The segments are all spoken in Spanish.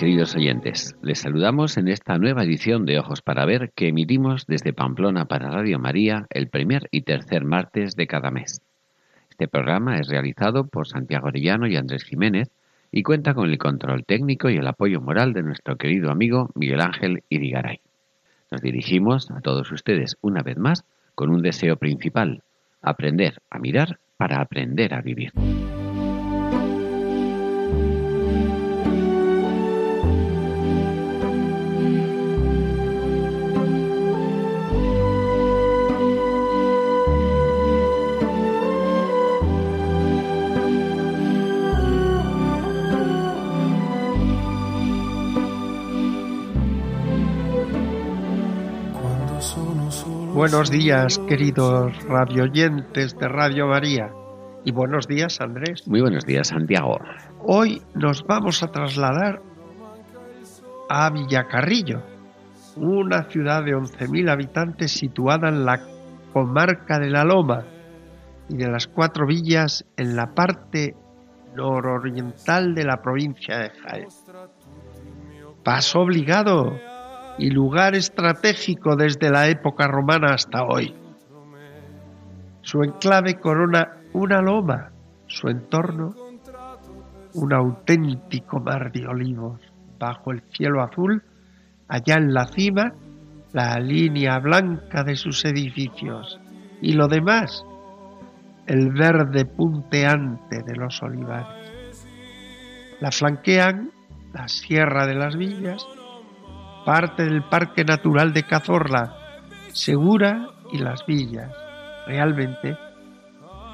Queridos oyentes. Les saludamos en esta nueva edición de Ojos para Ver que emitimos desde Pamplona para Radio María el primer y tercer martes de cada mes. Este programa es realizado por Santiago Arellano y Andrés Jiménez y cuenta con el control técnico y el apoyo moral de nuestro querido amigo Miguel Ángel Irigaray. Nos dirigimos a todos ustedes una vez más con un deseo principal, aprender a mirar para aprender a vivir. Buenos días, queridos radioyentes de Radio María. Y buenos días, Andrés. Muy buenos días, Santiago. Hoy nos vamos a trasladar a Villacarrillo, una ciudad de 11.000 habitantes situada en la comarca de La Loma y de las cuatro villas en la parte nororiental de la provincia de Jaén. Paso obligado y lugar estratégico desde la época romana hasta hoy. Su enclave corona una loma, su entorno un auténtico mar de olivos, bajo el cielo azul, allá en la cima, la línea blanca de sus edificios y lo demás, el verde punteante de los olivares. La flanquean la Sierra de las Villas, parte del Parque Natural de Cazorla, Segura y Las Villas. Realmente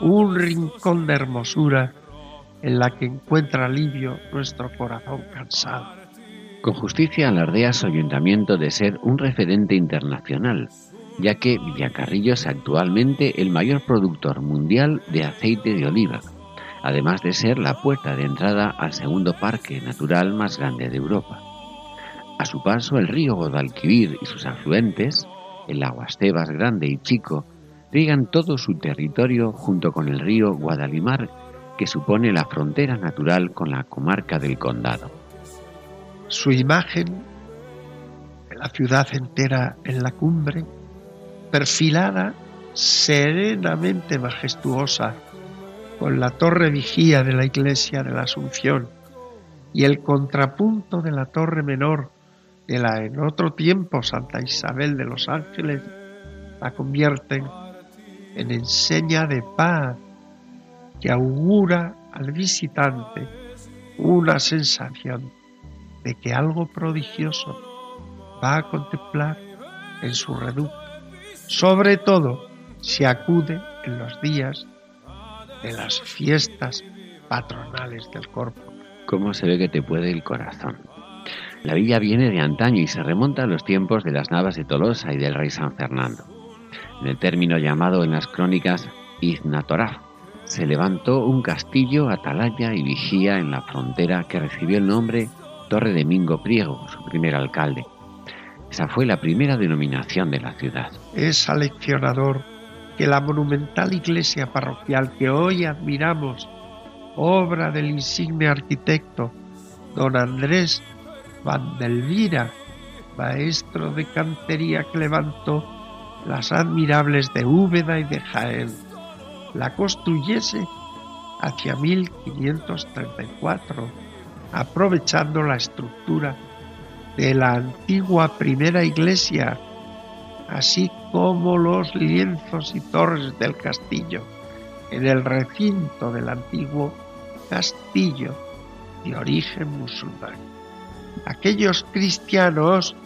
un rincón de hermosura en la que encuentra alivio nuestro corazón cansado. Con justicia alardea su ayuntamiento de ser un referente internacional, ya que Villacarrillo es actualmente el mayor productor mundial de aceite de oliva, además de ser la puerta de entrada al segundo parque natural más grande de Europa. A su paso, el río Guadalquivir y sus afluentes, el Aguastebas Grande y Chico, riegan todo su territorio junto con el río Guadalimar, que supone la frontera natural con la comarca del Condado. Su imagen, la ciudad entera en la cumbre, perfilada, serenamente majestuosa, con la torre vigía de la iglesia de la Asunción y el contrapunto de la torre menor de la en otro tiempo Santa Isabel de los Ángeles, la convierten en enseña de paz que augura al visitante una sensación de que algo prodigioso va a contemplar en su reducto, sobre todo si acude en los días de las fiestas patronales del corpo. ¿Cómo se ve que te puede el corazón? La villa viene de antaño y se remonta a los tiempos de las Navas de Tolosa y del rey San Fernando. En el término llamado en las crónicas Iznatoraf, se levantó un castillo, atalaya y vigía en la frontera que recibió el nombre Torre de Mingo Priego, su primer alcalde. Esa fue la primera denominación de la ciudad. Es aleccionador que la monumental iglesia parroquial que hoy admiramos, obra del insigne arquitecto don Andrés Vandelvira, maestro de cantería que levantó las admirables de Úbeda y de Jaén, la construyese hacia 1534, aprovechando la estructura de la antigua primera iglesia, así como los lienzos y torres del castillo, en el recinto del antiguo castillo de origen musulmán aquellos cristianos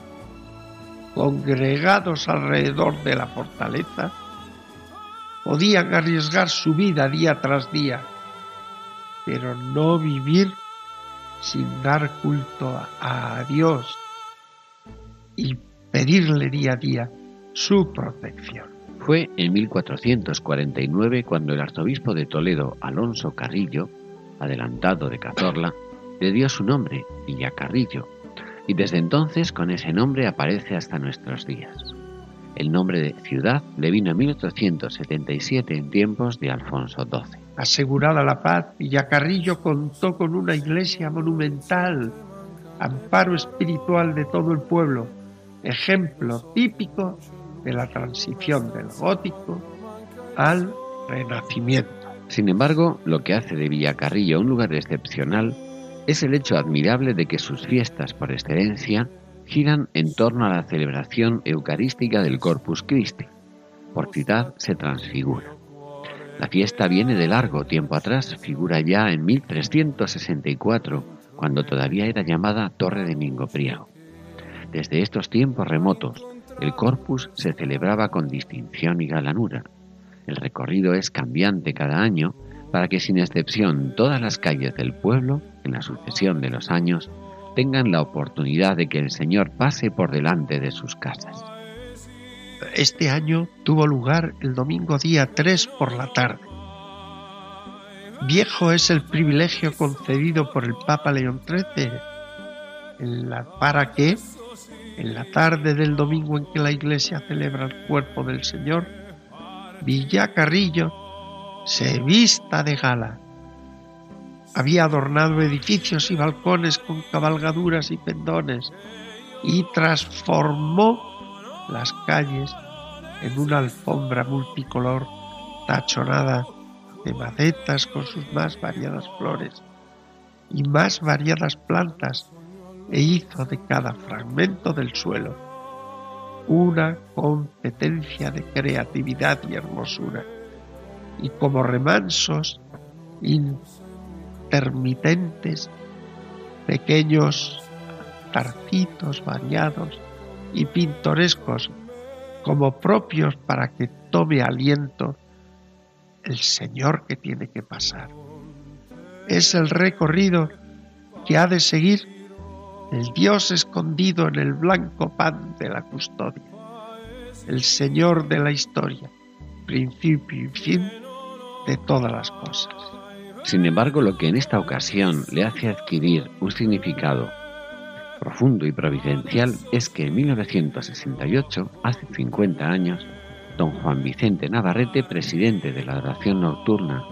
congregados alrededor de la fortaleza podían arriesgar su vida día tras día, pero no vivir sin dar culto a Dios y pedirle día a día su protección. Fue en 1449 cuando el arzobispo de Toledo, Alonso Carrillo, adelantado de Cazorla, le dio su nombre, Villacarrillo, y desde entonces con ese nombre aparece hasta nuestros días. El nombre de ciudad le vino en 1877 en tiempos de Alfonso XII. Asegurada la paz, Villacarrillo contó con una iglesia monumental, amparo espiritual de todo el pueblo, ejemplo típico de la transición del gótico al renacimiento. Sin embargo, lo que hace de Villacarrillo un lugar excepcional es el hecho admirable de que sus fiestas por excelencia giran en torno a la celebración eucarística del Corpus Christi. Por ciudad se transfigura. La fiesta viene de largo tiempo atrás, figura ya en 1364, cuando todavía era llamada Torre de Mingo. Desde estos tiempos remotos, el corpus se celebraba con distinción y galanura. El recorrido es cambiante cada año para que sin excepción todas las calles del pueblo, en la sucesión de los años, tengan la oportunidad de que el Señor pase por delante de sus casas. Este año tuvo lugar el domingo día 3 por la tarde. Viejo es el privilegio concedido por el Papa León XIII para que en la tarde del domingo en que la iglesia celebra el cuerpo del Señor, Villacarrillo se vista de gala. Había adornado edificios y balcones con cabalgaduras y pendones y transformó las calles en una alfombra multicolor tachonada de macetas con sus más variadas flores y más variadas plantas e hizo de cada fragmento del suelo una competencia de creatividad y hermosura. Y como remansos intermitentes, pequeños tarcitos variados y pintorescos como propios para que tome aliento el Señor que tiene que pasar. Es el recorrido que ha de seguir el Dios escondido en el blanco pan de la custodia, el Señor de la historia, principio y fin de todas las cosas. Sin embargo, lo que en esta ocasión le hace adquirir un significado profundo y providencial es que en 1968, hace 50 años, don Juan Vicente Navarrete, presidente de la oración nocturna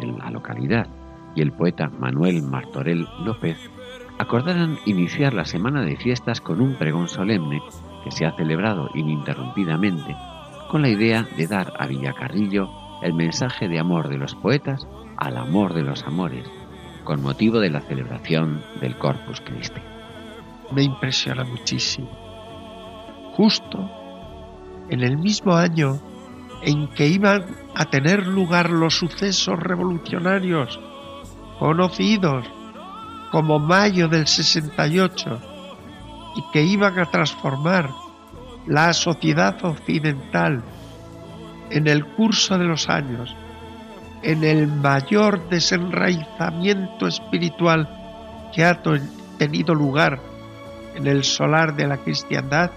en la localidad, y el poeta Manuel Martorell López acordaron iniciar la semana de fiestas con un pregón solemne que se ha celebrado ininterrumpidamente con la idea de dar a Villacarrillo el mensaje de amor de los poetas al amor de los amores, con motivo de la celebración del Corpus Christi. Me impresiona muchísimo. Justo en el mismo año en que iban a tener lugar los sucesos revolucionarios conocidos como mayo del 68 y que iban a transformar la sociedad occidental en el curso de los años en el mayor desenraizamiento espiritual que ha tenido lugar en el solar de la cristiandad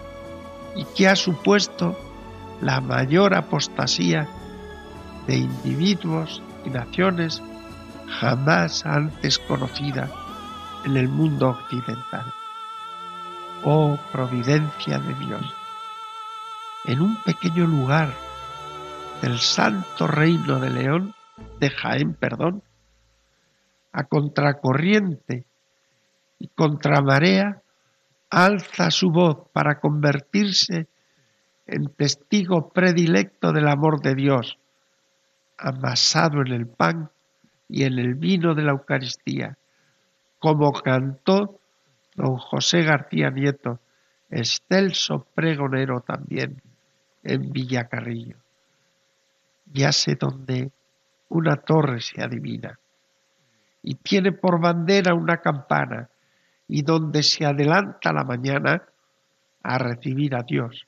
y que ha supuesto la mayor apostasía de individuos y naciones jamás antes conocida en el mundo occidental. Oh providencia de Dios, en un pequeño lugar del santo reino de León, de Jaén, perdón, a contracorriente y contramarea, alza su voz para convertirse en testigo predilecto del amor de Dios, amasado en el pan y en el vino de la Eucaristía, como cantó don José García Nieto, excelso pregonero también en Villacarrillo. Ya sé dónde una torre se adivina y tiene por bandera una campana y donde se adelanta la mañana a recibir a Dios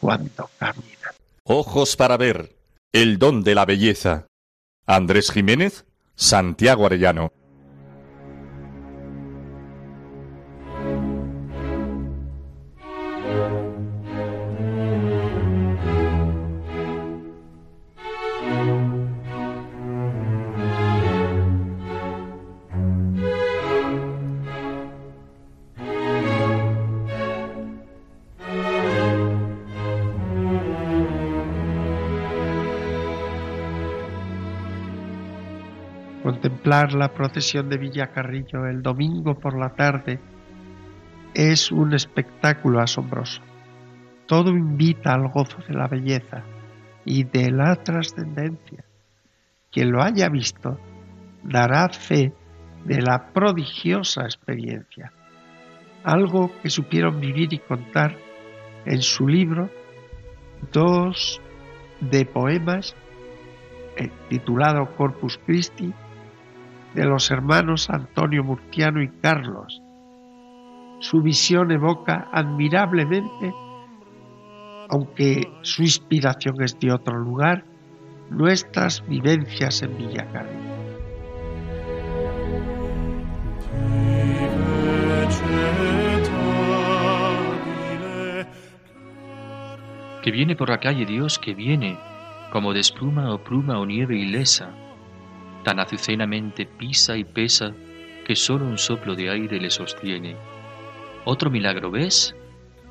cuando camina. Ojos para ver El don de la belleza. Andrés Jiménez, Santiago Arellano. La procesión de Villacarrillo el domingo por la tarde es un espectáculo asombroso. Todo invita al gozo de la belleza y de la trascendencia. Quien lo haya visto dará fe de la prodigiosa experiencia, algo que supieron vivir y contar en su libro dos de poemas eh, titulado Corpus Christi de los hermanos Antonio Murciano y Carlos. Su visión evoca admirablemente, aunque su inspiración es de otro lugar, nuestras vivencias en Villacarrillo. Que viene por la calle Dios, que viene, como de espuma o pluma o nieve ilesa, tan azucenamente pisa y pesa que solo un soplo de aire le sostiene. Otro milagro ves,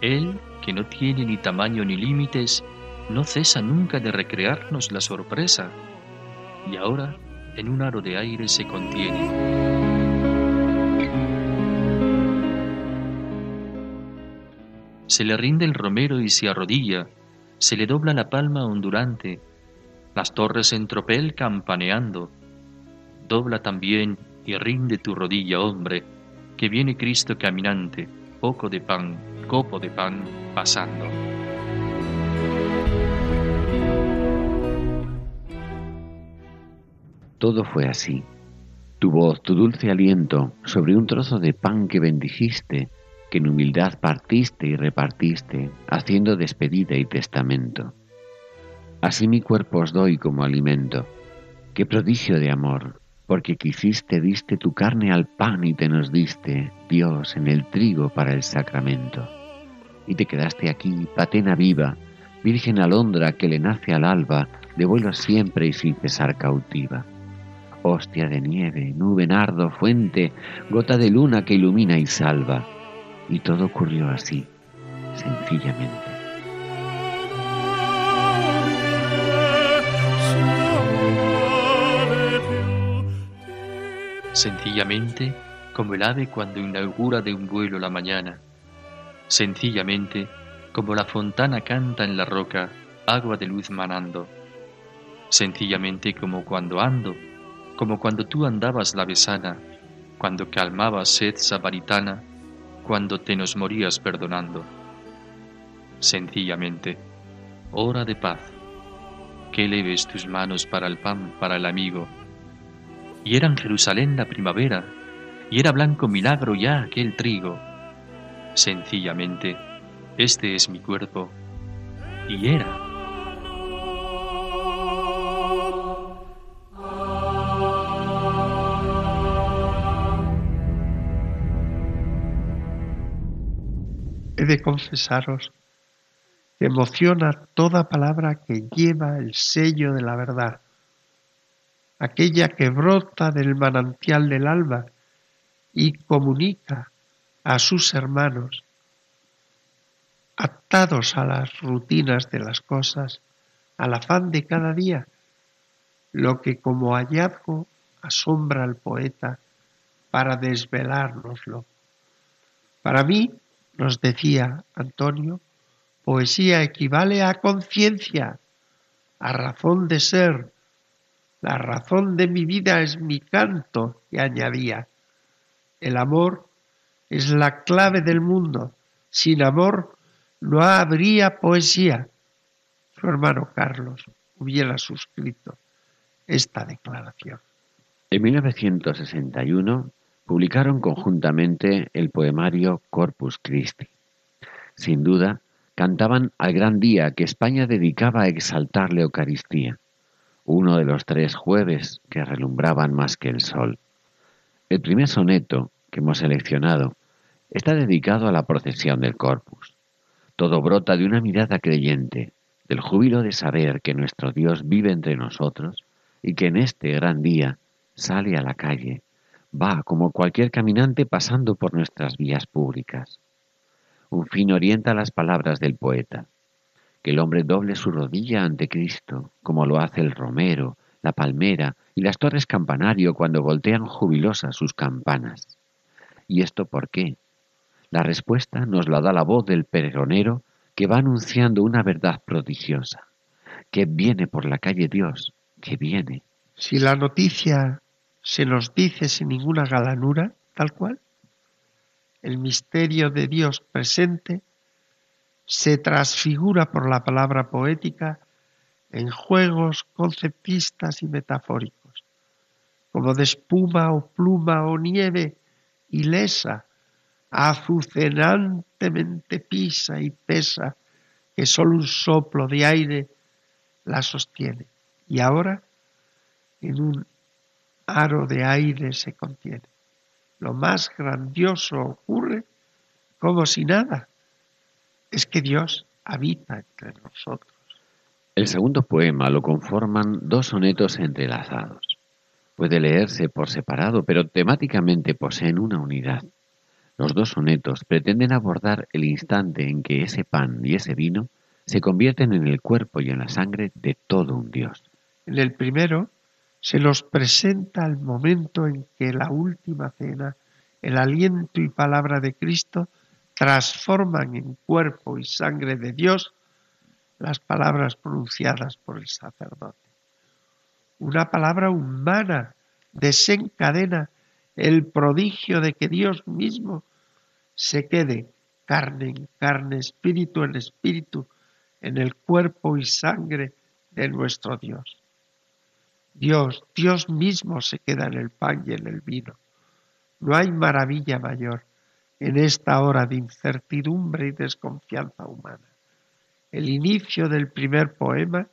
él, que no tiene ni tamaño ni límites, no cesa nunca de recrearnos la sorpresa, y ahora en un aro de aire se contiene. Se le rinde el romero y se arrodilla, se le dobla la palma ondulante, las torres en tropel campaneando, dobla también y rinde tu rodilla, hombre, que viene Cristo caminante, poco de pan, copo de pan, pasando. Todo fue así. Tu voz, tu dulce aliento, sobre un trozo de pan que bendijiste, que en humildad partiste y repartiste, haciendo despedida y testamento. Así mi cuerpo os doy como alimento. Qué prodigio de amor, porque quisiste diste tu carne al pan y te nos diste, Dios, en el trigo para el sacramento. Y te quedaste aquí, patena viva, virgen alondra que le nace al alba, de vuelo siempre y sin cesar cautiva. Hostia de nieve, nube nardo, fuente, gota de luna que ilumina y salva. Y todo ocurrió así, sencillamente. Sencillamente como el ave cuando inaugura de un vuelo la mañana, sencillamente como la fontana canta en la roca, agua de luz manando, sencillamente como cuando ando, como cuando tú andabas la besana, cuando calmabas sed sabaritana, cuando te nos morías perdonando. Sencillamente, hora de paz, que leves tus manos para el pan, para el amigo, y era en Jerusalén la primavera, y era blanco milagro ya aquel trigo. Sencillamente, este es mi cuerpo, y era. He de confesaros que emociona toda palabra que lleva el sello de la verdad aquella que brota del manantial del alba y comunica a sus hermanos, atados a las rutinas de las cosas, al afán de cada día, lo que como hallazgo asombra al poeta para desvelárnoslo. Para mí, nos decía Antonio, poesía equivale a conciencia, a razón de ser, la razón de mi vida es mi canto, y añadía. El amor es la clave del mundo. Sin amor no habría poesía. Su hermano Carlos hubiera suscrito esta declaración. En 1961 publicaron conjuntamente el poemario Corpus Christi. Sin duda, cantaban al gran día que España dedicaba a exaltar la Eucaristía uno de los tres jueves que relumbraban más que el sol. El primer soneto que hemos seleccionado está dedicado a la procesión del Corpus. Todo brota de una mirada creyente, del júbilo de saber que nuestro Dios vive entre nosotros y que en este gran día sale a la calle, va como cualquier caminante pasando por nuestras vías públicas. Un fin orienta las palabras del poeta, que el hombre doble su rodilla ante Cristo, como lo hace el romero, la palmera y las torres campanario cuando voltean jubilosas sus campanas. ¿Y esto por qué? La respuesta nos la da la voz del peregronero que va anunciando una verdad prodigiosa, que viene por la calle Dios, que viene. Si la noticia se nos dice sin ninguna galanura, tal cual, el misterio de Dios presente se transfigura por la palabra poética en juegos conceptistas y metafóricos, como de espuma o pluma o nieve ilesa azucenantemente pisa y pesa, que solo un soplo de aire la sostiene. Y ahora en un aro de aire se contiene. Lo más grandioso ocurre como si nada. Es que Dios habita entre nosotros. El segundo poema lo conforman dos sonetos entrelazados. Puede leerse por separado, pero temáticamente poseen una unidad. Los dos sonetos pretenden abordar el instante en que ese pan y ese vino se convierten en el cuerpo y en la sangre de todo un Dios. En el primero se nos presenta el momento en que la última cena, el aliento y palabra de Cristo transforman en cuerpo y sangre de Dios las palabras pronunciadas por el sacerdote. Una palabra humana desencadena el prodigio de que Dios mismo se quede carne en carne, espíritu en espíritu, en el cuerpo y sangre de nuestro Dios. Dios, Dios mismo se queda en el pan y en el vino. No hay maravilla mayor en esta hora de incertidumbre y desconfianza humana. El inicio del primer poema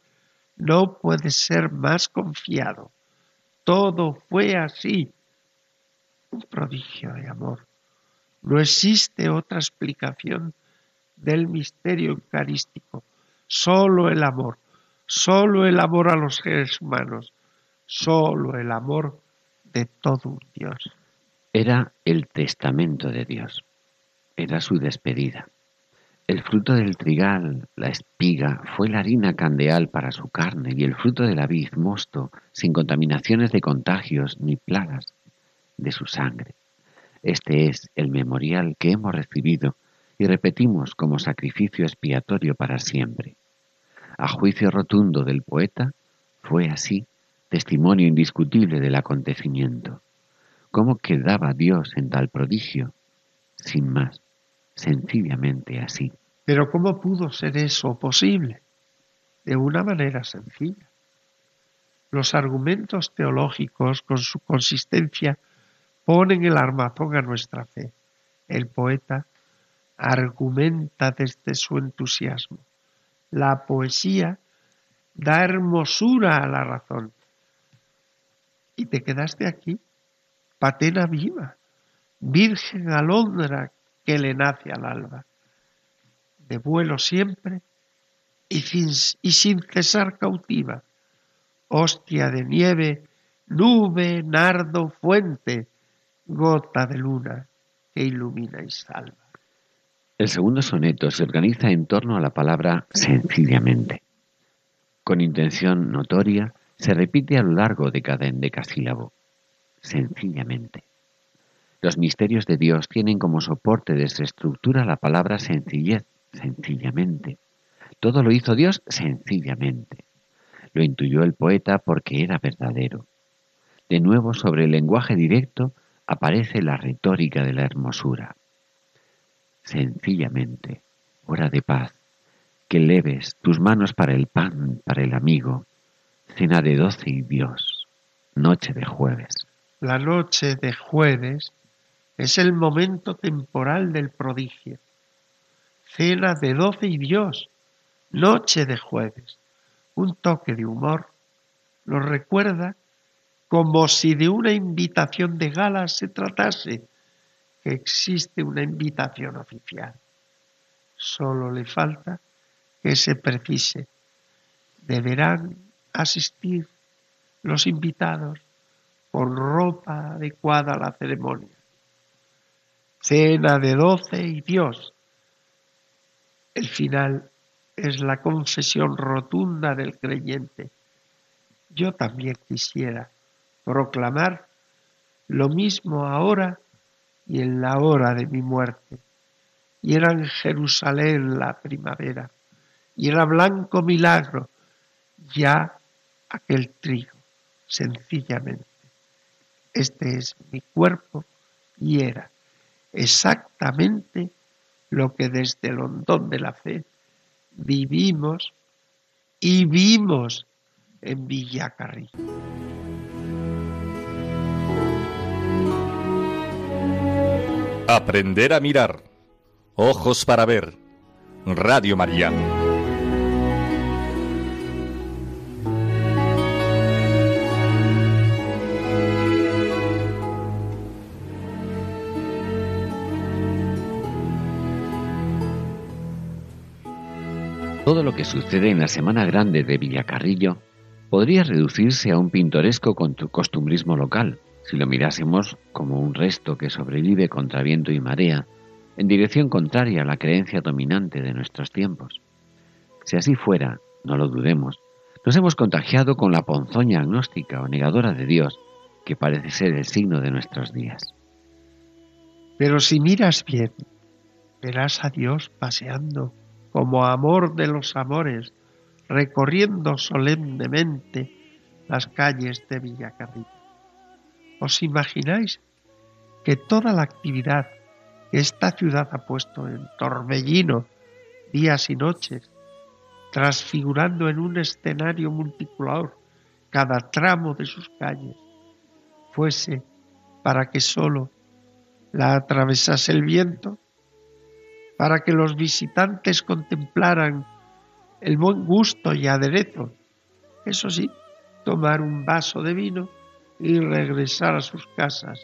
no puede ser más confiado. Todo fue así un prodigio de amor. No existe otra explicación del misterio eucarístico. Solo el amor, solo el amor a los seres humanos, solo el amor de todo un Dios. Era el testamento de Dios, era su despedida. El fruto del trigal, la espiga, fue la harina candeal para su carne y el fruto de la vid mosto, sin contaminaciones de contagios ni plagas de su sangre. Este es el memorial que hemos recibido y repetimos como sacrificio expiatorio para siempre. A juicio rotundo del poeta, fue así testimonio indiscutible del acontecimiento. ¿Cómo quedaba Dios en tal prodigio? Sin más, sencillamente así. Pero ¿cómo pudo ser eso posible? De una manera sencilla. Los argumentos teológicos, con su consistencia ponen el armazón a nuestra fe. El poeta argumenta desde su entusiasmo. La poesía da hermosura a la razón. Y te quedaste aquí, patena viva, virgen alondra que le nace al alba, de vuelo siempre y sin, y sin cesar cautiva, hostia de nieve, nube, nardo, fuente, gota de luna que ilumina y salva. El segundo soneto se organiza en torno a la palabra sencillamente. Con intención notoria, se repite a lo largo de cada endecasílabo. Sencillamente. Los misterios de Dios tienen como soporte de su estructura la palabra sencillez, sencillamente. Todo lo hizo Dios sencillamente. Lo intuyó el poeta porque era verdadero. De nuevo, sobre el lenguaje directo, aparece la retórica de la hermosura. Sencillamente, hora de paz, que leves tus manos para el pan, para el amigo, cena de doce y Dios, noche de jueves. La noche de jueves es el momento temporal del prodigio. Cena de doce y Dios, noche de jueves, un toque de humor nos recuerda como si de una invitación de gala se tratase, que existe una invitación oficial. Solo le falta que se precise. Deberán asistir los invitados con ropa adecuada a la ceremonia. Cena de doce y Dios. El final es la confesión rotunda del creyente. Yo también quisiera proclamar lo mismo ahora y en la hora de mi muerte. Y era en Jerusalén la primavera, y era blanco milagro, ya aquel trigo, sencillamente. Este es mi cuerpo y era exactamente lo que desde el hondón de la fe vivimos y vimos en Villacarrillo. Aprender a mirar. Ojos para ver. Radio María. Todo lo que sucede en la Semana Grande de Villacarrillo podría reducirse a un pintoresco costumbrismo local, si lo mirásemos como un resto que sobrevive contra viento y marea, en dirección contraria a la creencia dominante de nuestros tiempos. Si así fuera, no lo dudemos, nos hemos contagiado con la ponzoña agnóstica o negadora de Dios, que parece ser el signo de nuestros días. Pero si miras bien, verás a Dios paseando como amor de los amores, recorriendo solemnemente las calles de Villacarrillo. ¿Os imagináis que toda la actividad que esta ciudad ha puesto en torbellino días y noches, transfigurando en un escenario multicolor cada tramo de sus calles, fuese para que sólo la atravesase el viento para que los visitantes contemplaran el buen gusto y aderezo. Eso sí, tomar un vaso de vino y regresar a sus casas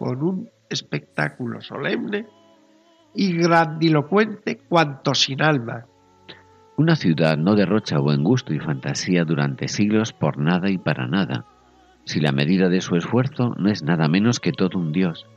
con un espectáculo solemne y grandilocuente cuanto sin alma. Una ciudad no derrocha buen gusto y fantasía durante siglos por nada y para nada, si la medida de su esfuerzo no es nada menos que todo un Dios,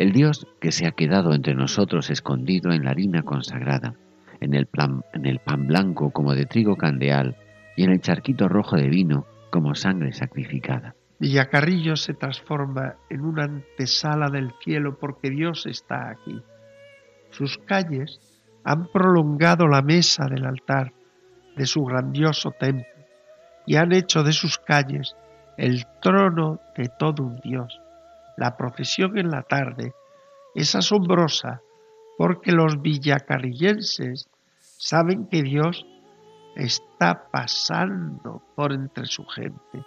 el Dios que se ha quedado entre nosotros escondido en la harina consagrada, en el, pan blanco como de trigo candeal y en el charquito rojo de vino como sangre sacrificada. Villacarrillo se transforma en una antesala del cielo porque Dios está aquí. Sus calles han prolongado la mesa del altar de su grandioso templo y han hecho de sus calles el trono de todo un Dios la procesión en la tarde es asombrosa porque los villacarrillenses saben que Dios está pasando por entre su gente.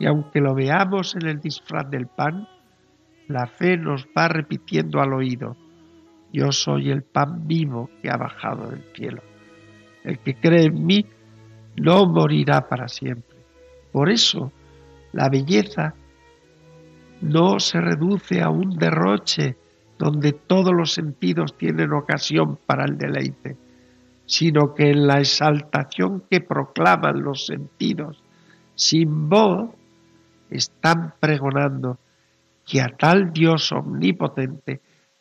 Y aunque lo veamos en el disfraz del pan, la fe nos va repitiendo al oído, yo soy el pan vivo que ha bajado del cielo. El que cree en mí no morirá para siempre. Por eso, la belleza no se reduce a un derroche donde todos los sentidos tienen ocasión para el deleite, sino que en la exaltación que proclaman los sentidos sin voz, están pregonando que a tal Dios omnipotente,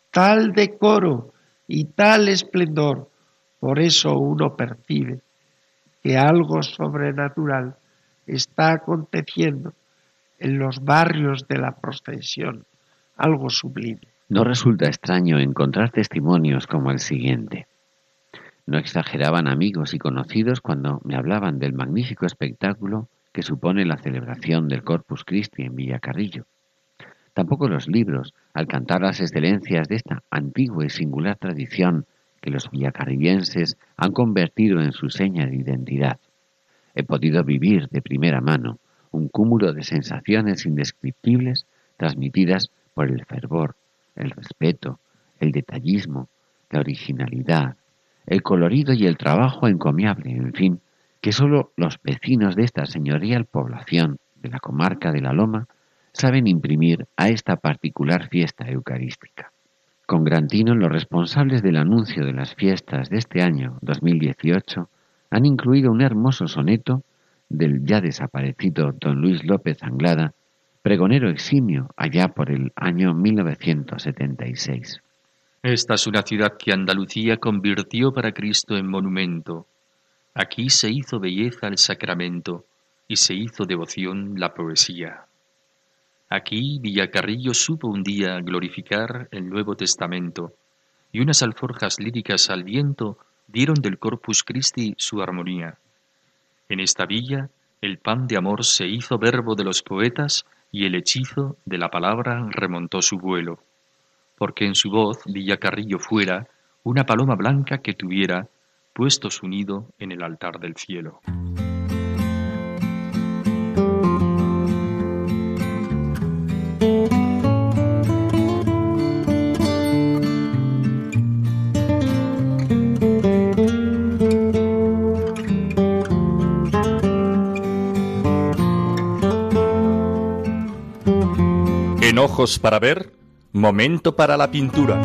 tal decoro y tal esplendor, por eso uno percibe que algo sobrenatural está aconteciendo en los barrios de la procesión, algo sublime. No resulta extraño encontrar testimonios como el siguiente. No exageraban amigos y conocidos cuando me hablaban del magnífico espectáculo que supone la celebración del Corpus Christi en Villacarrillo. Tampoco los libros, al cantar las excelencias de esta antigua y singular tradición que los villacarrillenses han convertido en su seña de identidad. He podido vivir de primera mano un cúmulo de sensaciones indescriptibles transmitidas por el fervor, el respeto, el detallismo, la originalidad, el colorido y el trabajo encomiable, en fin, que sólo los vecinos de esta señorial población de la comarca de la Loma saben imprimir a esta particular fiesta eucarística. Con gran tino, los responsables del anuncio de las fiestas de este año 2018 han incluido un hermoso soneto del ya desaparecido don Luis López Anglada, pregonero eximio allá por el año 1976. Esta es una ciudad que Andalucía convirtió para Cristo en monumento. Aquí se hizo belleza el sacramento y se hizo devoción la poesía. Aquí Villacarrillo supo un día glorificar el Nuevo Testamento, y unas alforjas líricas al viento dieron del Corpus Christi su armonía. En esta villa el pan de amor se hizo verbo de los poetas y el hechizo de la palabra remontó su vuelo, porque en su voz Villacarrillo fuera una paloma blanca que tuviera puesto su nido en el altar del cielo. Ojos para ver, momento para la pintura.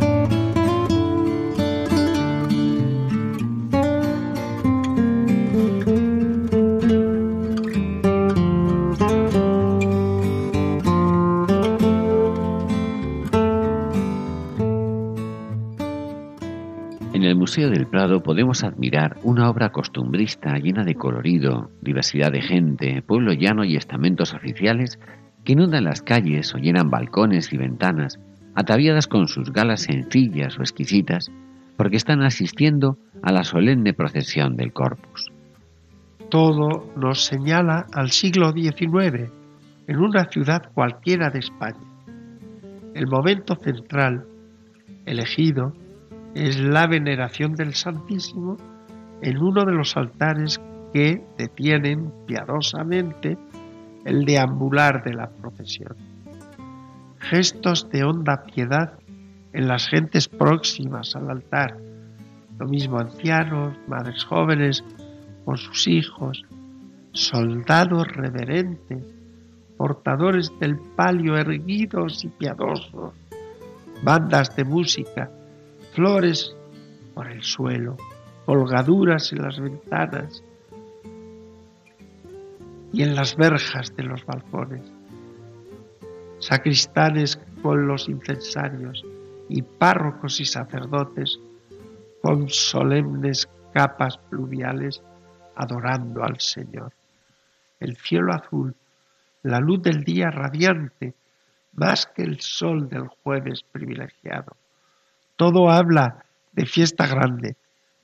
En el Museo del Prado podemos admirar una obra costumbrista llena de colorido, diversidad de gente, pueblo llano y estamentos oficiales que inundan las calles o llenan balcones y ventanas, ataviadas con sus galas sencillas o exquisitas, porque están asistiendo a la solemne procesión del Corpus. Todo nos señala al siglo XIX, en una ciudad cualquiera de España. El momento central elegido es la veneración del Santísimo en uno de los altares que detienen piadosamente el deambular de la procesión. Gestos de honda piedad en las gentes próximas al altar, lo mismo ancianos, madres jóvenes con sus hijos, soldados reverentes, portadores del palio erguidos y piadosos, bandas de música, flores por el suelo, colgaduras en las ventanas, y en las verjas de los balcones, sacristanes con los incensarios y párrocos y sacerdotes con solemnes capas pluviales adorando al Señor. El cielo azul, la luz del día radiante, más que el sol del jueves privilegiado. Todo habla de fiesta grande,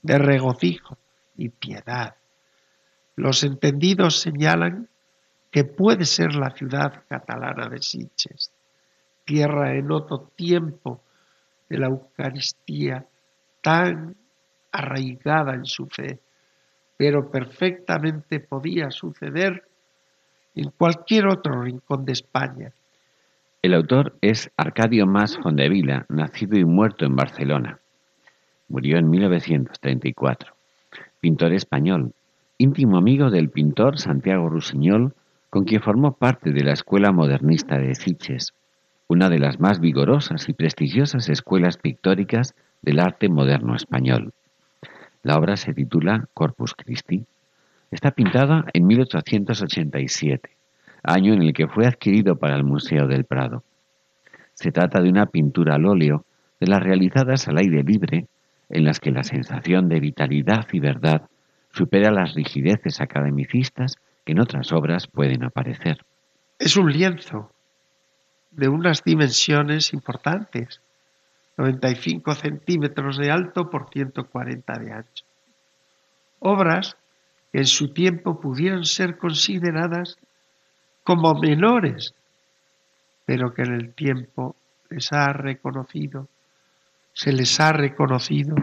de regocijo y piedad. Los entendidos señalan que puede ser la ciudad catalana de Sitges, tierra en otro tiempo de la Eucaristía tan arraigada en su fe, pero perfectamente podía suceder en cualquier otro rincón de España. El autor es Arcadio Mas Fondevila, nacido y muerto en Barcelona. Murió en 1934. Pintor español, íntimo amigo del pintor Santiago Rusiñol, con quien formó parte de la Escuela Modernista de Sitges, una de las más vigorosas y prestigiosas escuelas pictóricas del arte moderno español. La obra se titula Corpus Christi. Está pintada en 1887, año en el que fue adquirido para el Museo del Prado. Se trata de una pintura al óleo de las realizadas al aire libre, en las que la sensación de vitalidad y verdad supera las rigideces academicistas que en otras obras pueden aparecer. Es un lienzo de unas dimensiones importantes, 95 centímetros de alto por 140 de ancho. Obras que en su tiempo pudieron ser consideradas como menores, pero que en el tiempo les ha reconocido, se les ha reconocido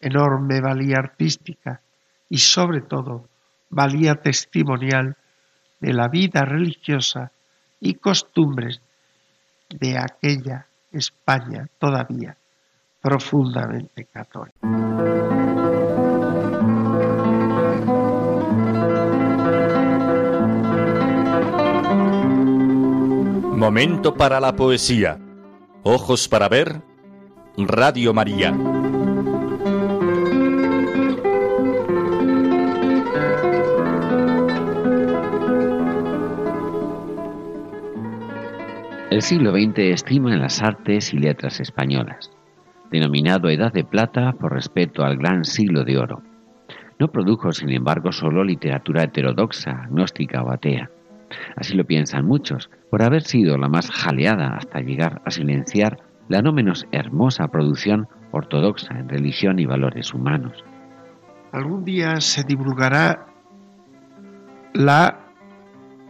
enorme valía artística y sobre todo valía testimonial de la vida religiosa y costumbres de aquella España todavía profundamente católica. Momento para la poesía. Ojos para ver. Radio María. El siglo XX estima en las artes y letras españolas, denominado Edad de Plata por respeto al gran siglo de oro. No produjo, sin embargo, solo literatura heterodoxa, agnóstica o atea. Así lo piensan muchos, por haber sido la más jaleada hasta llegar a silenciar la no menos hermosa producción ortodoxa en religión y valores humanos. Algún día se divulgará la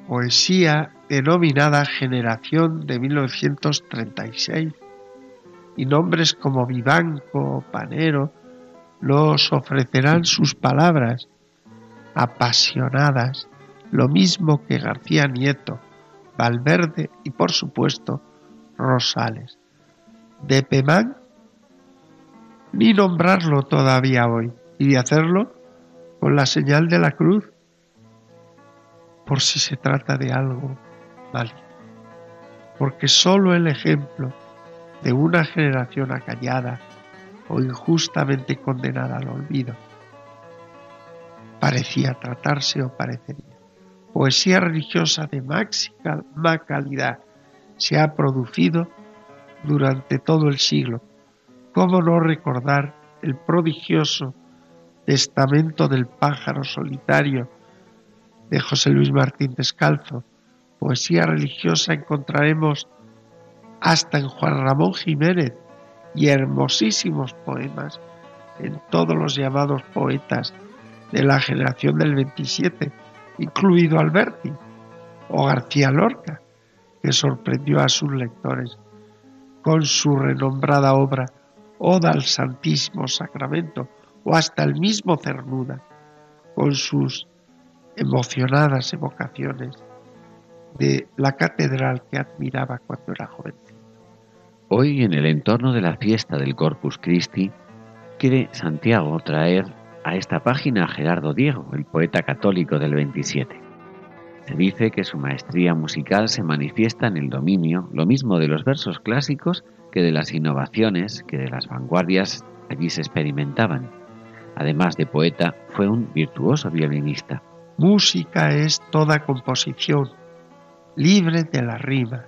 poesía denominada Generación de 1936 y nombres como Vivanco o Panero nos ofrecerán sus palabras apasionadas, lo mismo que García Nieto, Valverde y por supuesto Rosales. De Pemán, ni nombrarlo todavía hoy, y de hacerlo con la señal de la cruz, por si se trata de algo válido. Porque sólo el ejemplo de una generación acallada o injustamente condenada al olvido parecía tratarse o parecería. Poesía religiosa de máxima calidad se ha producido durante todo el siglo. ¿Cómo no recordar el prodigioso Testamento del pájaro solitario de José Luis Martín Descalzo? Poesía religiosa encontraremos hasta en Juan Ramón Jiménez y hermosísimos poemas en todos los llamados poetas de la generación del 27, incluido Alberti o García Lorca, que sorprendió a sus lectores con su renombrada obra Oda al Santísimo Sacramento, o hasta el mismo Cernuda, con sus emocionadas evocaciones de la catedral que admiraba cuando era joven. Hoy, en el entorno de la fiesta del Corpus Christi, quiere Santiago traer a esta página a Gerardo Diego, el poeta católico del 27. Se dice que su maestría musical se manifiesta en el dominio, lo mismo de los versos clásicos que de las innovaciones que de las vanguardias allí se experimentaban. Además de poeta, fue un virtuoso violinista. Música es toda composición, libre de la rima,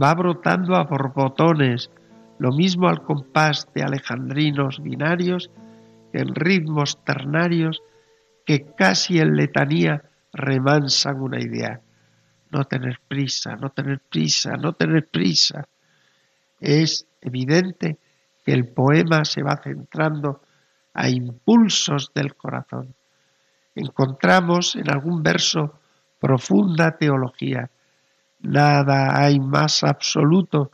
va brotando a borbotones, lo mismo al compás de alejandrinos binarios en ritmos ternarios que casi en letanía remansan una idea. No tener prisa, no tener prisa, no tener prisa. Es evidente que el poema se va centrando a impulsos del corazón. Encontramos en algún verso profunda teología, Nada hay más absoluto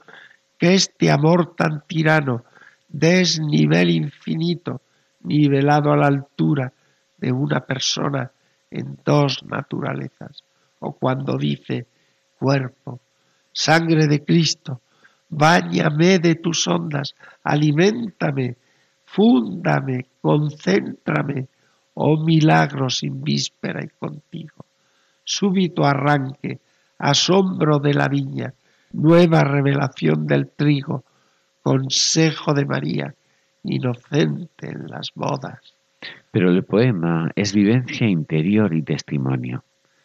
que este amor tan tirano, desnivel infinito, nivelado a la altura de una persona en dos naturalezas. O cuando dice, cuerpo, sangre de Cristo, báñame de tus ondas, aliméntame, fúndame, concéntrame, oh milagro sin víspera y contigo. Súbito arranque, asombro de la viña, nueva revelación del trigo, consejo de María, inocente en las bodas. Pero el poema es vivencia interior y testimonio,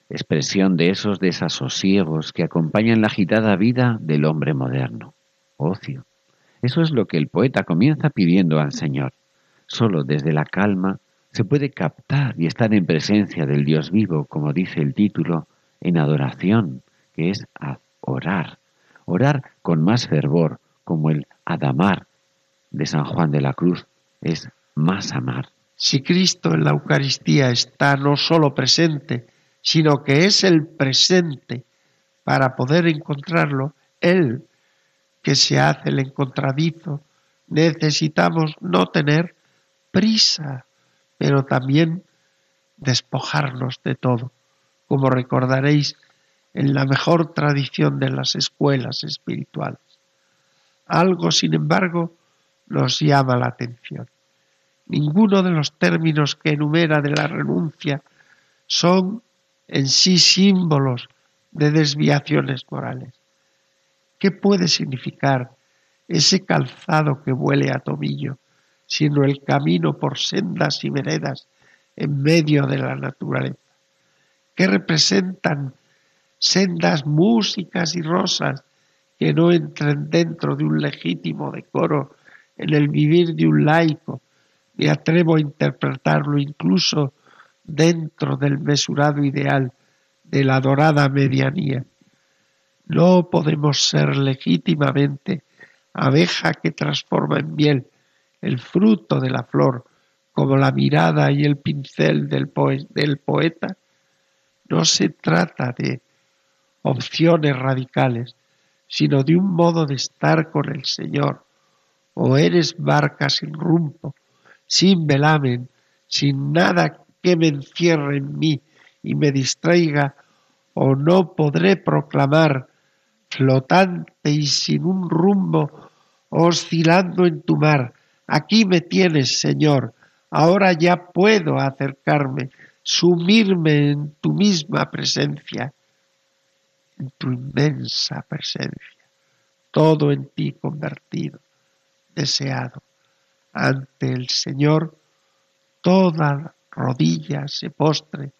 expresión de esos desasosiegos que acompañan la agitada vida del hombre moderno, ocio. Eso es lo que el poeta comienza pidiendo al Señor. Solo desde la calma se puede captar y estar en presencia del Dios vivo, como dice el título, en adoración, que es orar, orar con más fervor, como el adamar de San Juan de la Cruz, es más amar. Si Cristo en la Eucaristía está no solo presente, sino que es el presente para poder encontrarlo, Él que se hace el encontradizo, necesitamos no tener prisa, pero también despojarnos de todo. Como recordaréis en la mejor tradición de las escuelas espirituales. Algo, sin embargo, nos llama la atención. Ninguno de los términos que enumera de la renuncia son en sí símbolos de desviaciones morales. ¿Qué puede significar ese calzado que huele a tomillo, sino el camino por sendas y veredas en medio de la naturaleza? ¿Qué representan sendas músicas y rosas que no entren dentro de un legítimo decoro en el vivir de un laico? Me atrevo a interpretarlo incluso dentro del mesurado ideal de la dorada medianía. No podemos ser legítimamente abeja que transforma en miel el fruto de la flor, como la mirada y el pincel del, del poeta. No se trata de opciones radicales, sino de un modo de estar con el Señor. O eres barca sin rumbo, sin velamen, sin nada que me encierre en mí y me distraiga, o no podré proclamar, flotante y sin un rumbo, oscilando en tu mar, aquí me tienes, Señor, ahora ya puedo acercarme, sumirme en tu misma presencia, en tu inmensa presencia, todo en ti convertido, deseado. Ante el Señor, toda rodilla se postre,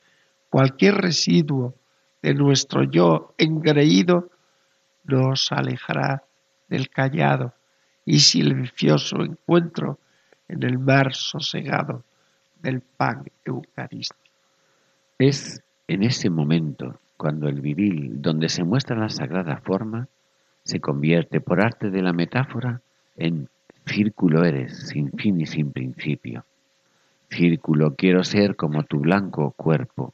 cualquier residuo de nuestro yo engreído nos alejará del callado y silencioso encuentro en el mar sosegado del pan eucarístico. Es en ese momento cuando el viril, donde se muestra la sagrada forma, se convierte por arte de la metáfora en círculo eres, sin fin y sin principio. Círculo quiero ser como tu blanco cuerpo,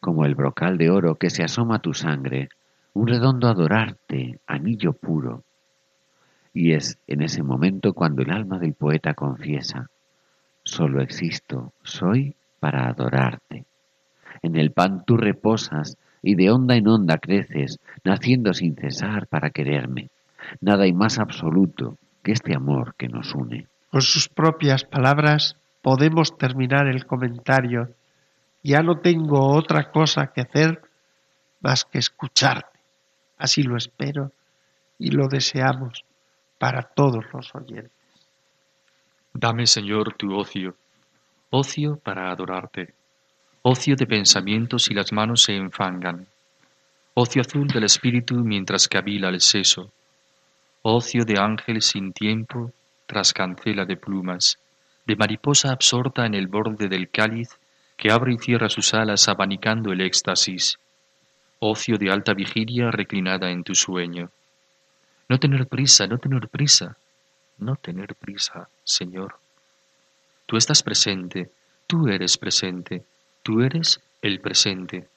como el brocal de oro que se asoma a tu sangre, un redondo adorarte, anillo puro. Y es en ese momento cuando el alma del poeta confiesa, solo existo, soy para adorarte. En el pan tú reposas y de onda en onda creces, naciendo sin cesar para quererme. Nada hay más absoluto que este amor que nos une. Con sus propias palabras, podemos terminar el comentario. Ya no tengo otra cosa que hacer más que escucharte. Así lo espero y lo deseamos para todos los oyentes. Dame, Señor, tu ocio, ocio para adorarte, ocio de pensamientos y las manos se enfangan, ocio azul del espíritu mientras cavila el seso, ocio de ángel sin tiempo tras cancela de plumas, de mariposa absorta en el borde del cáliz que abre y cierra sus alas abanicando el éxtasis, ocio de alta vigilia reclinada en tu sueño. No tener prisa, no tener prisa, no tener prisa, Señor. Tú estás presente, tú eres presente, tú eres el presente.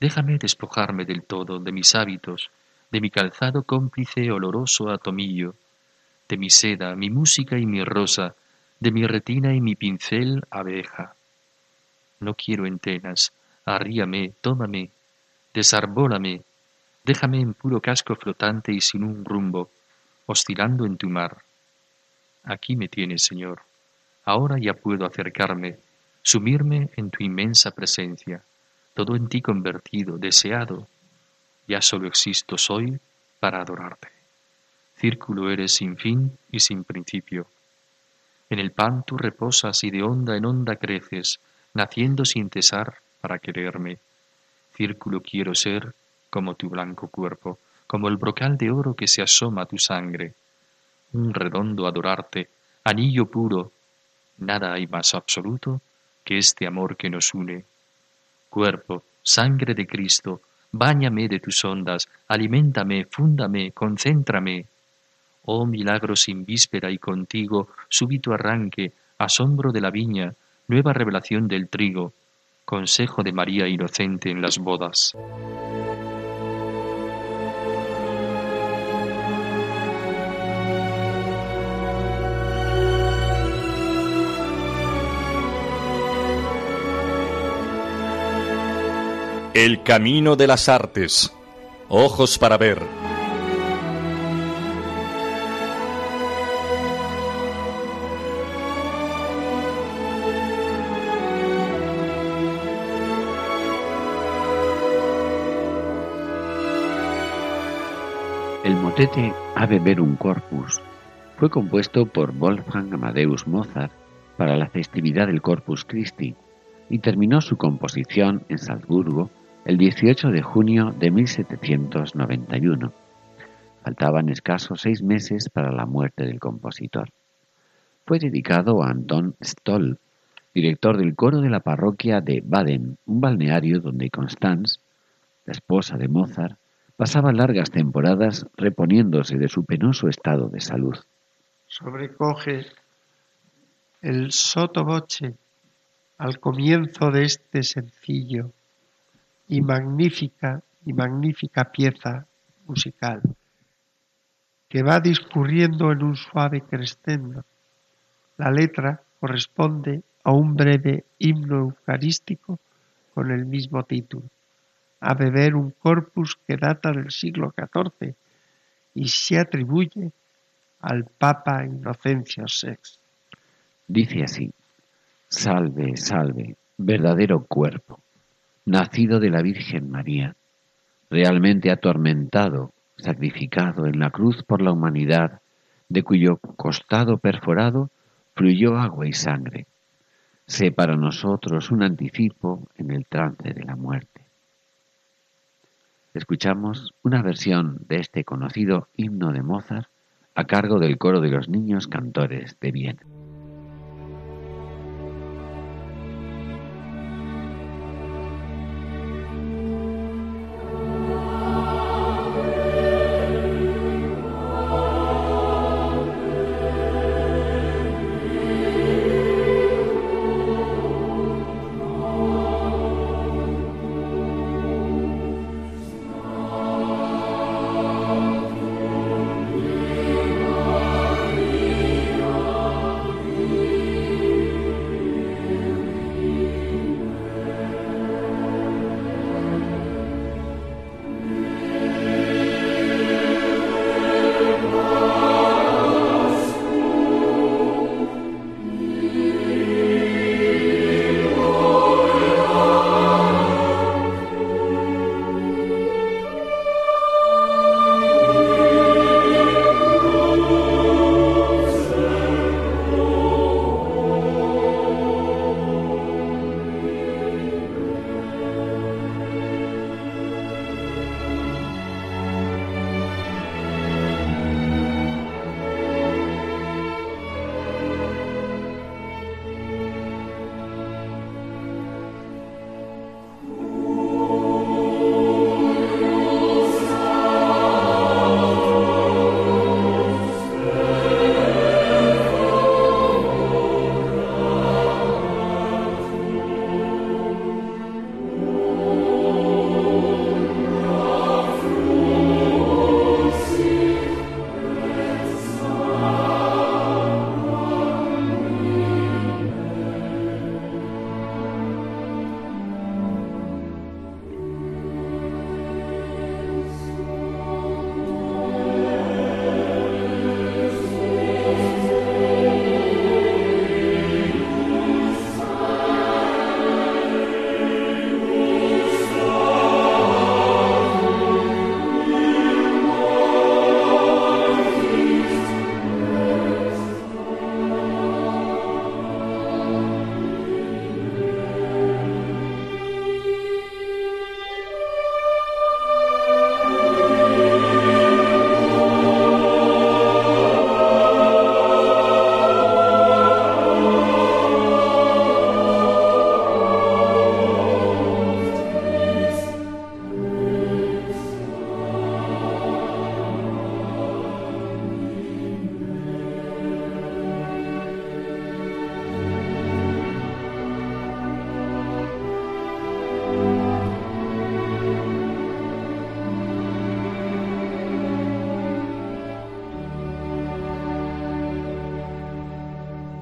Déjame despojarme del todo de mis hábitos, de mi calzado cómplice oloroso a tomillo, de mi seda, mi música y mi rosa, de mi retina y mi pincel abeja. No quiero entenas, arríame, tómame, desarbólame, déjame en puro casco flotante y sin un rumbo, oscilando en tu mar. Aquí me tienes, Señor. Ahora ya puedo acercarme, sumirme en tu inmensa presencia, todo en ti convertido, deseado. Ya solo existo soy para adorarte. Círculo eres sin fin y sin principio en el pan tú reposas y de onda en onda creces, naciendo sin cesar para quererme. Círculo quiero ser como tu blanco cuerpo, como el brocal de oro que se asoma a tu sangre. Un redondo adorarte, anillo puro, nada hay más absoluto que este amor que nos une. Cuerpo, sangre de Cristo, báñame de tus ondas, aliméntame, fúndame, concéntrame, Oh milagro sin víspera y contigo, súbito arranque, asombro de la viña, nueva revelación del trigo, consejo de María inocente en las bodas. El camino de las artes. Ojos para ver. El motete A un Corpus fue compuesto por Wolfgang Amadeus Mozart para la festividad del Corpus Christi y terminó su composición en Salzburgo el 18 de junio de 1791. Faltaban escasos seis meses para la muerte del compositor. Fue dedicado a Anton Stoll, director del coro de la parroquia de Baden, un balneario donde Constance, la esposa de Mozart, pasaba largas temporadas reponiéndose de su penoso estado de salud. Sobrecoge el sotoboche al comienzo de este sencillo y magnífica y magnífica pieza musical que va discurriendo en un suave crescendo. La letra corresponde a un breve himno eucarístico con el mismo título, a beber un corpus que data del siglo XIV y se atribuye al Papa Inocencio VI. Dice así, salve, salve, verdadero cuerpo, nacido de la Virgen María, realmente atormentado, sacrificado en la cruz por la humanidad, de cuyo costado perforado fluyó agua y sangre. Sé para nosotros un anticipo en el trance de la muerte. Escuchamos una versión de este conocido himno de Mozart a cargo del coro de los niños cantores de Viena.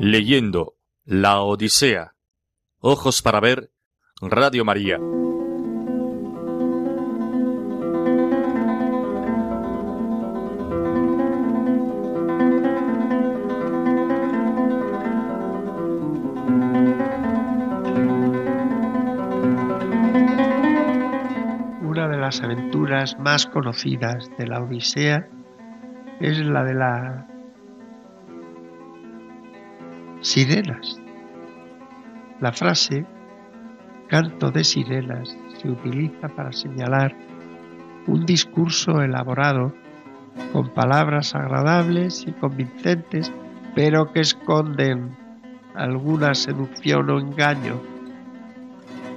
Leyendo La Odisea. Ojos para ver Radio María. una de las aventuras más conocidas de la Odisea es la de las sirenas. La frase canto de sirenas se utiliza para señalar un discurso elaborado con palabras agradables y convincentes, pero que esconden alguna seducción o engaño.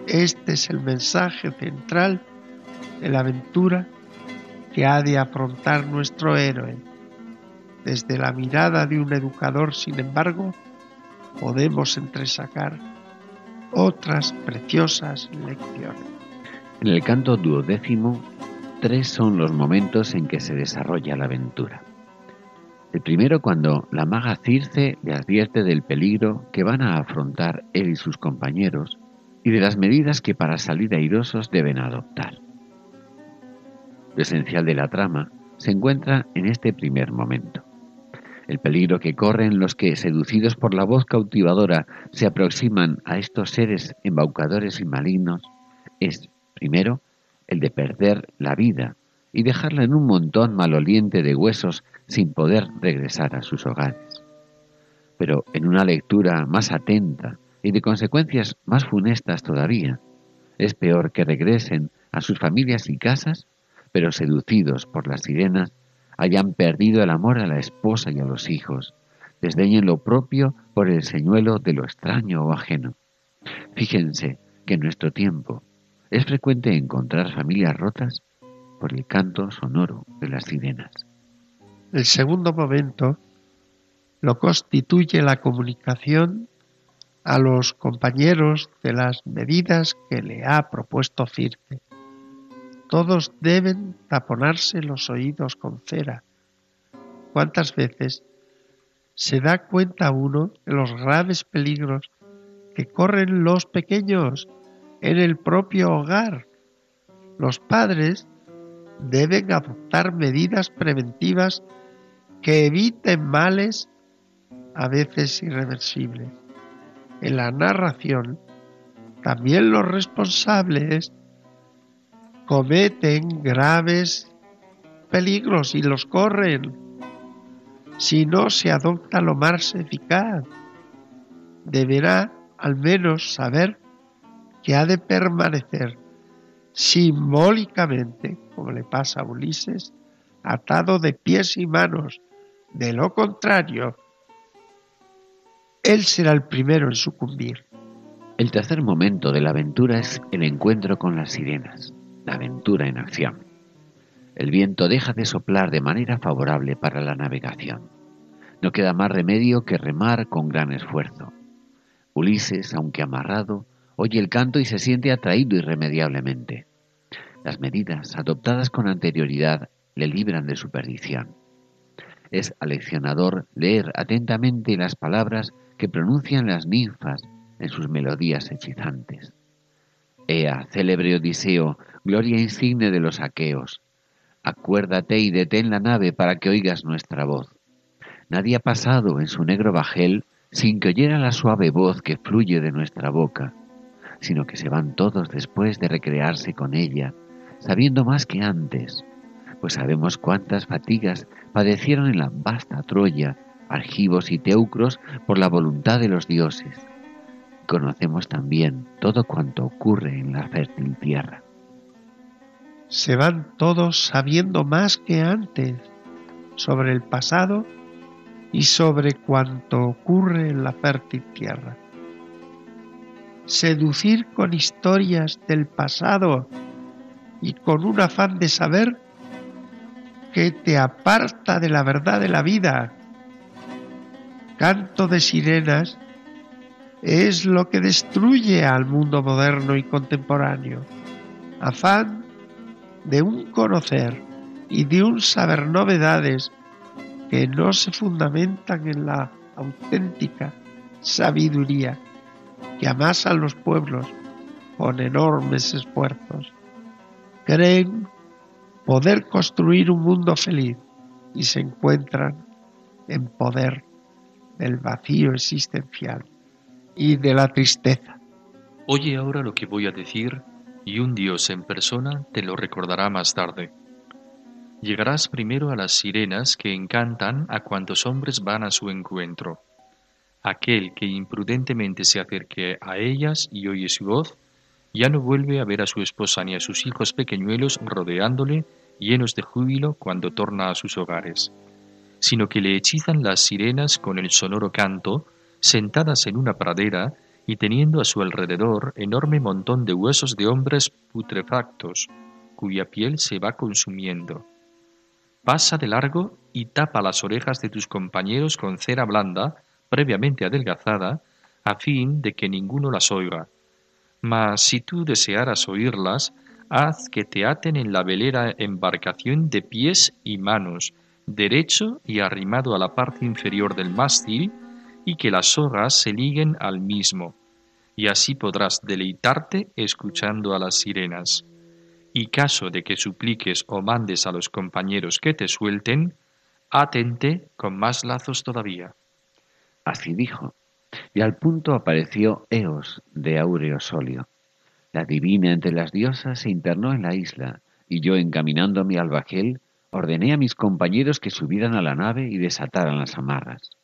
Este es el mensaje central de la aventura que ha de afrontar nuestro héroe. Desde la mirada de un educador, sin embargo, podemos entresacar otras preciosas lecciones. En el canto duodécimo, tres son los momentos en que se desarrolla la aventura. El primero cuando la maga Circe le advierte del peligro que van a afrontar él y sus compañeros y de las medidas que para salir airosos deben adoptar. Lo esencial de la trama se encuentra en este primer momento. El peligro que corren los que, seducidos por la voz cautivadora, se aproximan a estos seres embaucadores y malignos es, primero, el de perder la vida y dejarla en un montón maloliente de huesos sin poder regresar a sus hogares. Pero en una lectura más atenta y de consecuencias más funestas todavía, es peor que regresen a sus familias y casas pero seducidos por las sirenas, hayan perdido el amor a la esposa y a los hijos, desdeñen lo propio por el señuelo de lo extraño o ajeno. Fíjense que en nuestro tiempo es frecuente encontrar familias rotas por el canto sonoro de las sirenas. El segundo momento lo constituye la comunicación a los compañeros de las medidas que le ha propuesto Circe. Todos deben taponarse los oídos con cera. ¿Cuántas veces se da cuenta uno de los graves peligros que corren los pequeños en el propio hogar? Los padres deben adoptar medidas preventivas que eviten males a veces irreversibles. En la narración, también los responsables cometen graves peligros y los corren si no se adopta lo más eficaz. Deberá al menos saber que ha de permanecer simbólicamente, como le pasa a Ulises, atado de pies y manos. De lo contrario, él será el primero en sucumbir. El tercer momento de la aventura es el encuentro con las sirenas la aventura en acción. El viento deja de soplar de manera favorable para la navegación. No queda más remedio que remar con gran esfuerzo. Ulises, aunque amarrado, oye el canto y se siente atraído irremediablemente. Las medidas adoptadas con anterioridad le libran de su perdición. Es aleccionador leer atentamente las palabras que pronuncian las ninfas en sus melodías hechizantes. Ea, célebre Odiseo, gloria insigne de los aqueos, acuérdate y detén la nave para que oigas nuestra voz. Nadie ha pasado en su negro bajel sin que oyera la suave voz que fluye de nuestra boca, sino que se van todos después de recrearse con ella, sabiendo más que antes, pues sabemos cuántas fatigas padecieron en la vasta Troya argivos y teucros por la voluntad de los dioses conocemos también todo cuanto ocurre en la fértil tierra. Se van todos sabiendo más que antes sobre el pasado y sobre cuanto ocurre en la fértil tierra. Seducir con historias del pasado y con un afán de saber que te aparta de la verdad de la vida. Canto de sirenas es lo que destruye al mundo moderno y contemporáneo. Afán de un conocer y de un saber novedades que no se fundamentan en la auténtica sabiduría que amasan los pueblos con enormes esfuerzos. Creen poder construir un mundo feliz y se encuentran en poder del vacío existencial y de la tristeza. Oye ahora lo que voy a decir y un Dios en persona te lo recordará más tarde. Llegarás primero a las sirenas que encantan a cuantos hombres van a su encuentro. Aquel que imprudentemente se acerque a ellas y oye su voz, ya no vuelve a ver a su esposa ni a sus hijos pequeñuelos rodeándole, llenos de júbilo cuando torna a sus hogares, sino que le hechizan las sirenas con el sonoro canto, sentadas en una pradera y teniendo a su alrededor enorme montón de huesos de hombres putrefactos, cuya piel se va consumiendo Pasa de largo y tapa las orejas de tus compañeros con cera blanda, previamente adelgazada, a fin de que ninguno las oiga. Mas si tú desearas oírlas, haz que te aten en la velera embarcación de pies y manos, derecho y arrimado a la parte inferior del mástil, y que las sogas se liguen al mismo, y así podrás deleitarte escuchando a las sirenas y caso de que supliques o mandes a los compañeros que te suelten, atente con más lazos todavía. Así dijo, y al punto apareció Eos de Áureo Solio. La divina entre las diosas se internó en la isla, y yo encaminándome al bajel, ordené a mis compañeros que subieran a la nave y desataran las amarras.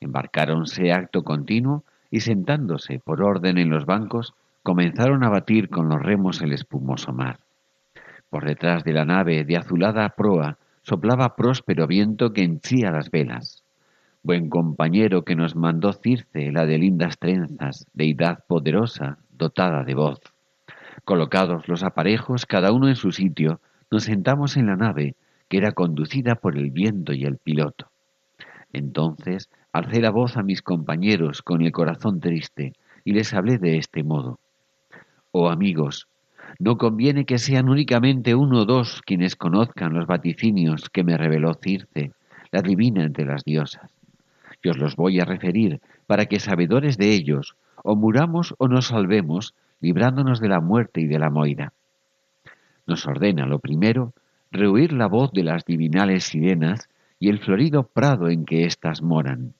Embarcáronse acto continuo y sentándose por orden en los bancos, comenzaron a batir con los remos el espumoso mar. Por detrás de la nave de azulada proa soplaba próspero viento que henchía las velas. Buen compañero que nos mandó Circe, la de lindas trenzas, deidad poderosa, dotada de voz. Colocados los aparejos, cada uno en su sitio, nos sentamos en la nave, que era conducida por el viento y el piloto. Entonces alcé la voz a mis compañeros con el corazón triste, y les hablé de este modo. Oh amigos, no conviene que sean únicamente uno o dos quienes conozcan los vaticinios que me reveló Circe, la divina entre las diosas. Yo os los voy a referir para que sabedores de ellos, o muramos o nos salvemos, librándonos de la muerte y de la moira. Nos ordena, lo primero, rehuir la voz de las divinales sirenas y el florido prado en que éstas moran.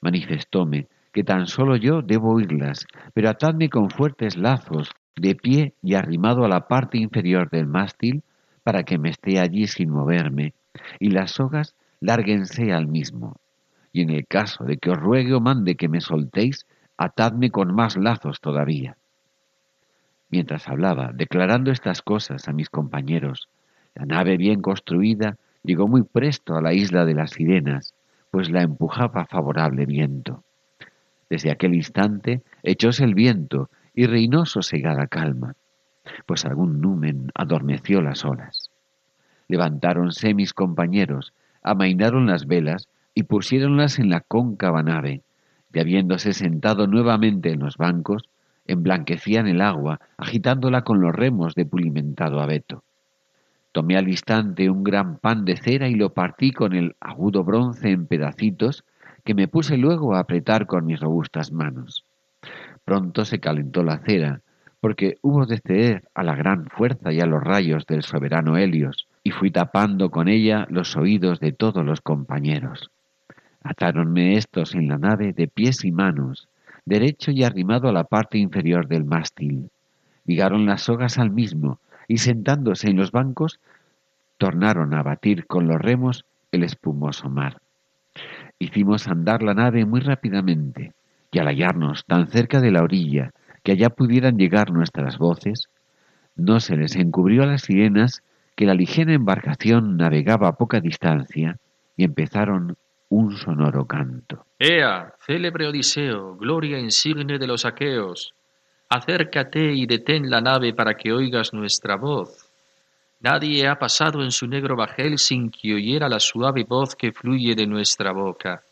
Manifestóme que tan solo yo debo oírlas, pero atadme con fuertes lazos de pie y arrimado a la parte inferior del mástil, para que me esté allí sin moverme, y las sogas lárguense al mismo. Y en el caso de que os ruegue o mande que me soltéis, atadme con más lazos todavía. Mientras hablaba, declarando estas cosas a mis compañeros, la nave bien construida llegó muy presto a la isla de las sirenas, pues la empujaba favorable viento. Desde aquel instante echóse el viento y reinó sosegada calma, pues algún numen adormeció las olas. Levantáronse mis compañeros, amainaron las velas y pusiéronlas en la cóncava nave, y habiéndose sentado nuevamente en los bancos, emblanquecían el agua, agitándola con los remos de pulimentado abeto. Tomé al instante un gran pan de cera y lo partí con el agudo bronce en pedacitos, que me puse luego a apretar con mis robustas manos. Pronto se calentó la cera, porque hubo de ceder a la gran fuerza y a los rayos del soberano Helios, y fui tapando con ella los oídos de todos los compañeros. Atáronme estos en la nave de pies y manos, derecho y arrimado a la parte inferior del mástil. Ligaron las sogas al mismo, y sentándose en los bancos, tornaron a batir con los remos el espumoso mar. Hicimos andar la nave muy rápidamente, y al hallarnos tan cerca de la orilla que allá pudieran llegar nuestras voces, no se les encubrió a las sirenas que la ligera embarcación navegaba a poca distancia y empezaron un sonoro canto. Ea, célebre Odiseo, gloria insigne de los aqueos, acércate y detén la nave para que oigas nuestra voz. Nadie ha pasado en su negro bajel sin que oyera la suave voz que fluye de nuestra boca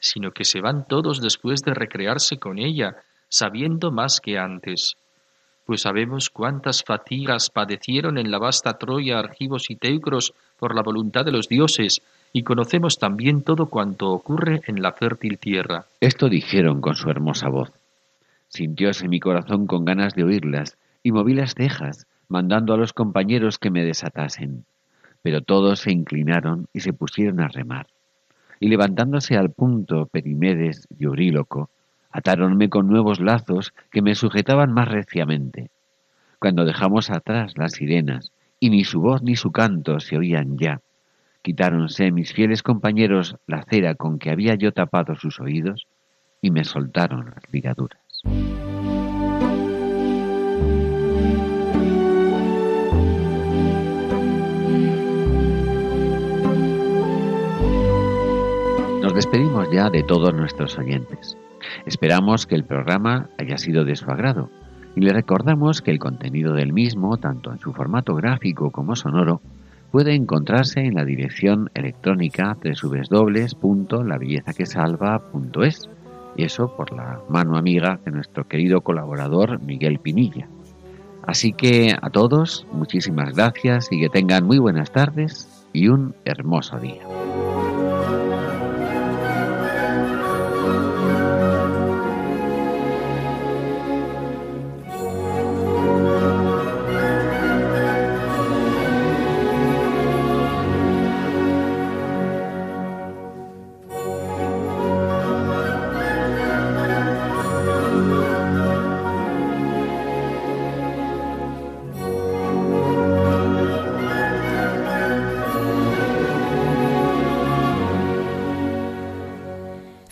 sino que se van todos después de recrearse con ella, sabiendo más que antes. Pues sabemos cuántas fatigas padecieron en la vasta Troya argivos y teucros por la voluntad de los dioses, y conocemos también todo cuanto ocurre en la fértil tierra. Esto dijeron con su hermosa voz. Sintióse mi corazón con ganas de oírlas, y moví las cejas, mandando a los compañeros que me desatasen. Pero todos se inclinaron y se pusieron a remar y levantándose al punto Perimedes y Euríloco, atáronme con nuevos lazos que me sujetaban más reciamente. cuando dejamos atrás las sirenas, y ni su voz ni su canto se oían ya. Quitáronse mis fieles compañeros la cera con que había yo tapado sus oídos, y me soltaron las ligaduras. Nos despedimos ya de todos nuestros oyentes. Esperamos que el programa haya sido de su agrado y le recordamos que el contenido del mismo, tanto en su formato gráfico como sonoro, puede encontrarse en la dirección electrónica www.labellezaquesalva.es y eso por la mano amiga de nuestro querido colaborador Miguel Pinilla. Así que a todos, muchísimas gracias y que tengan muy buenas tardes y un hermoso día.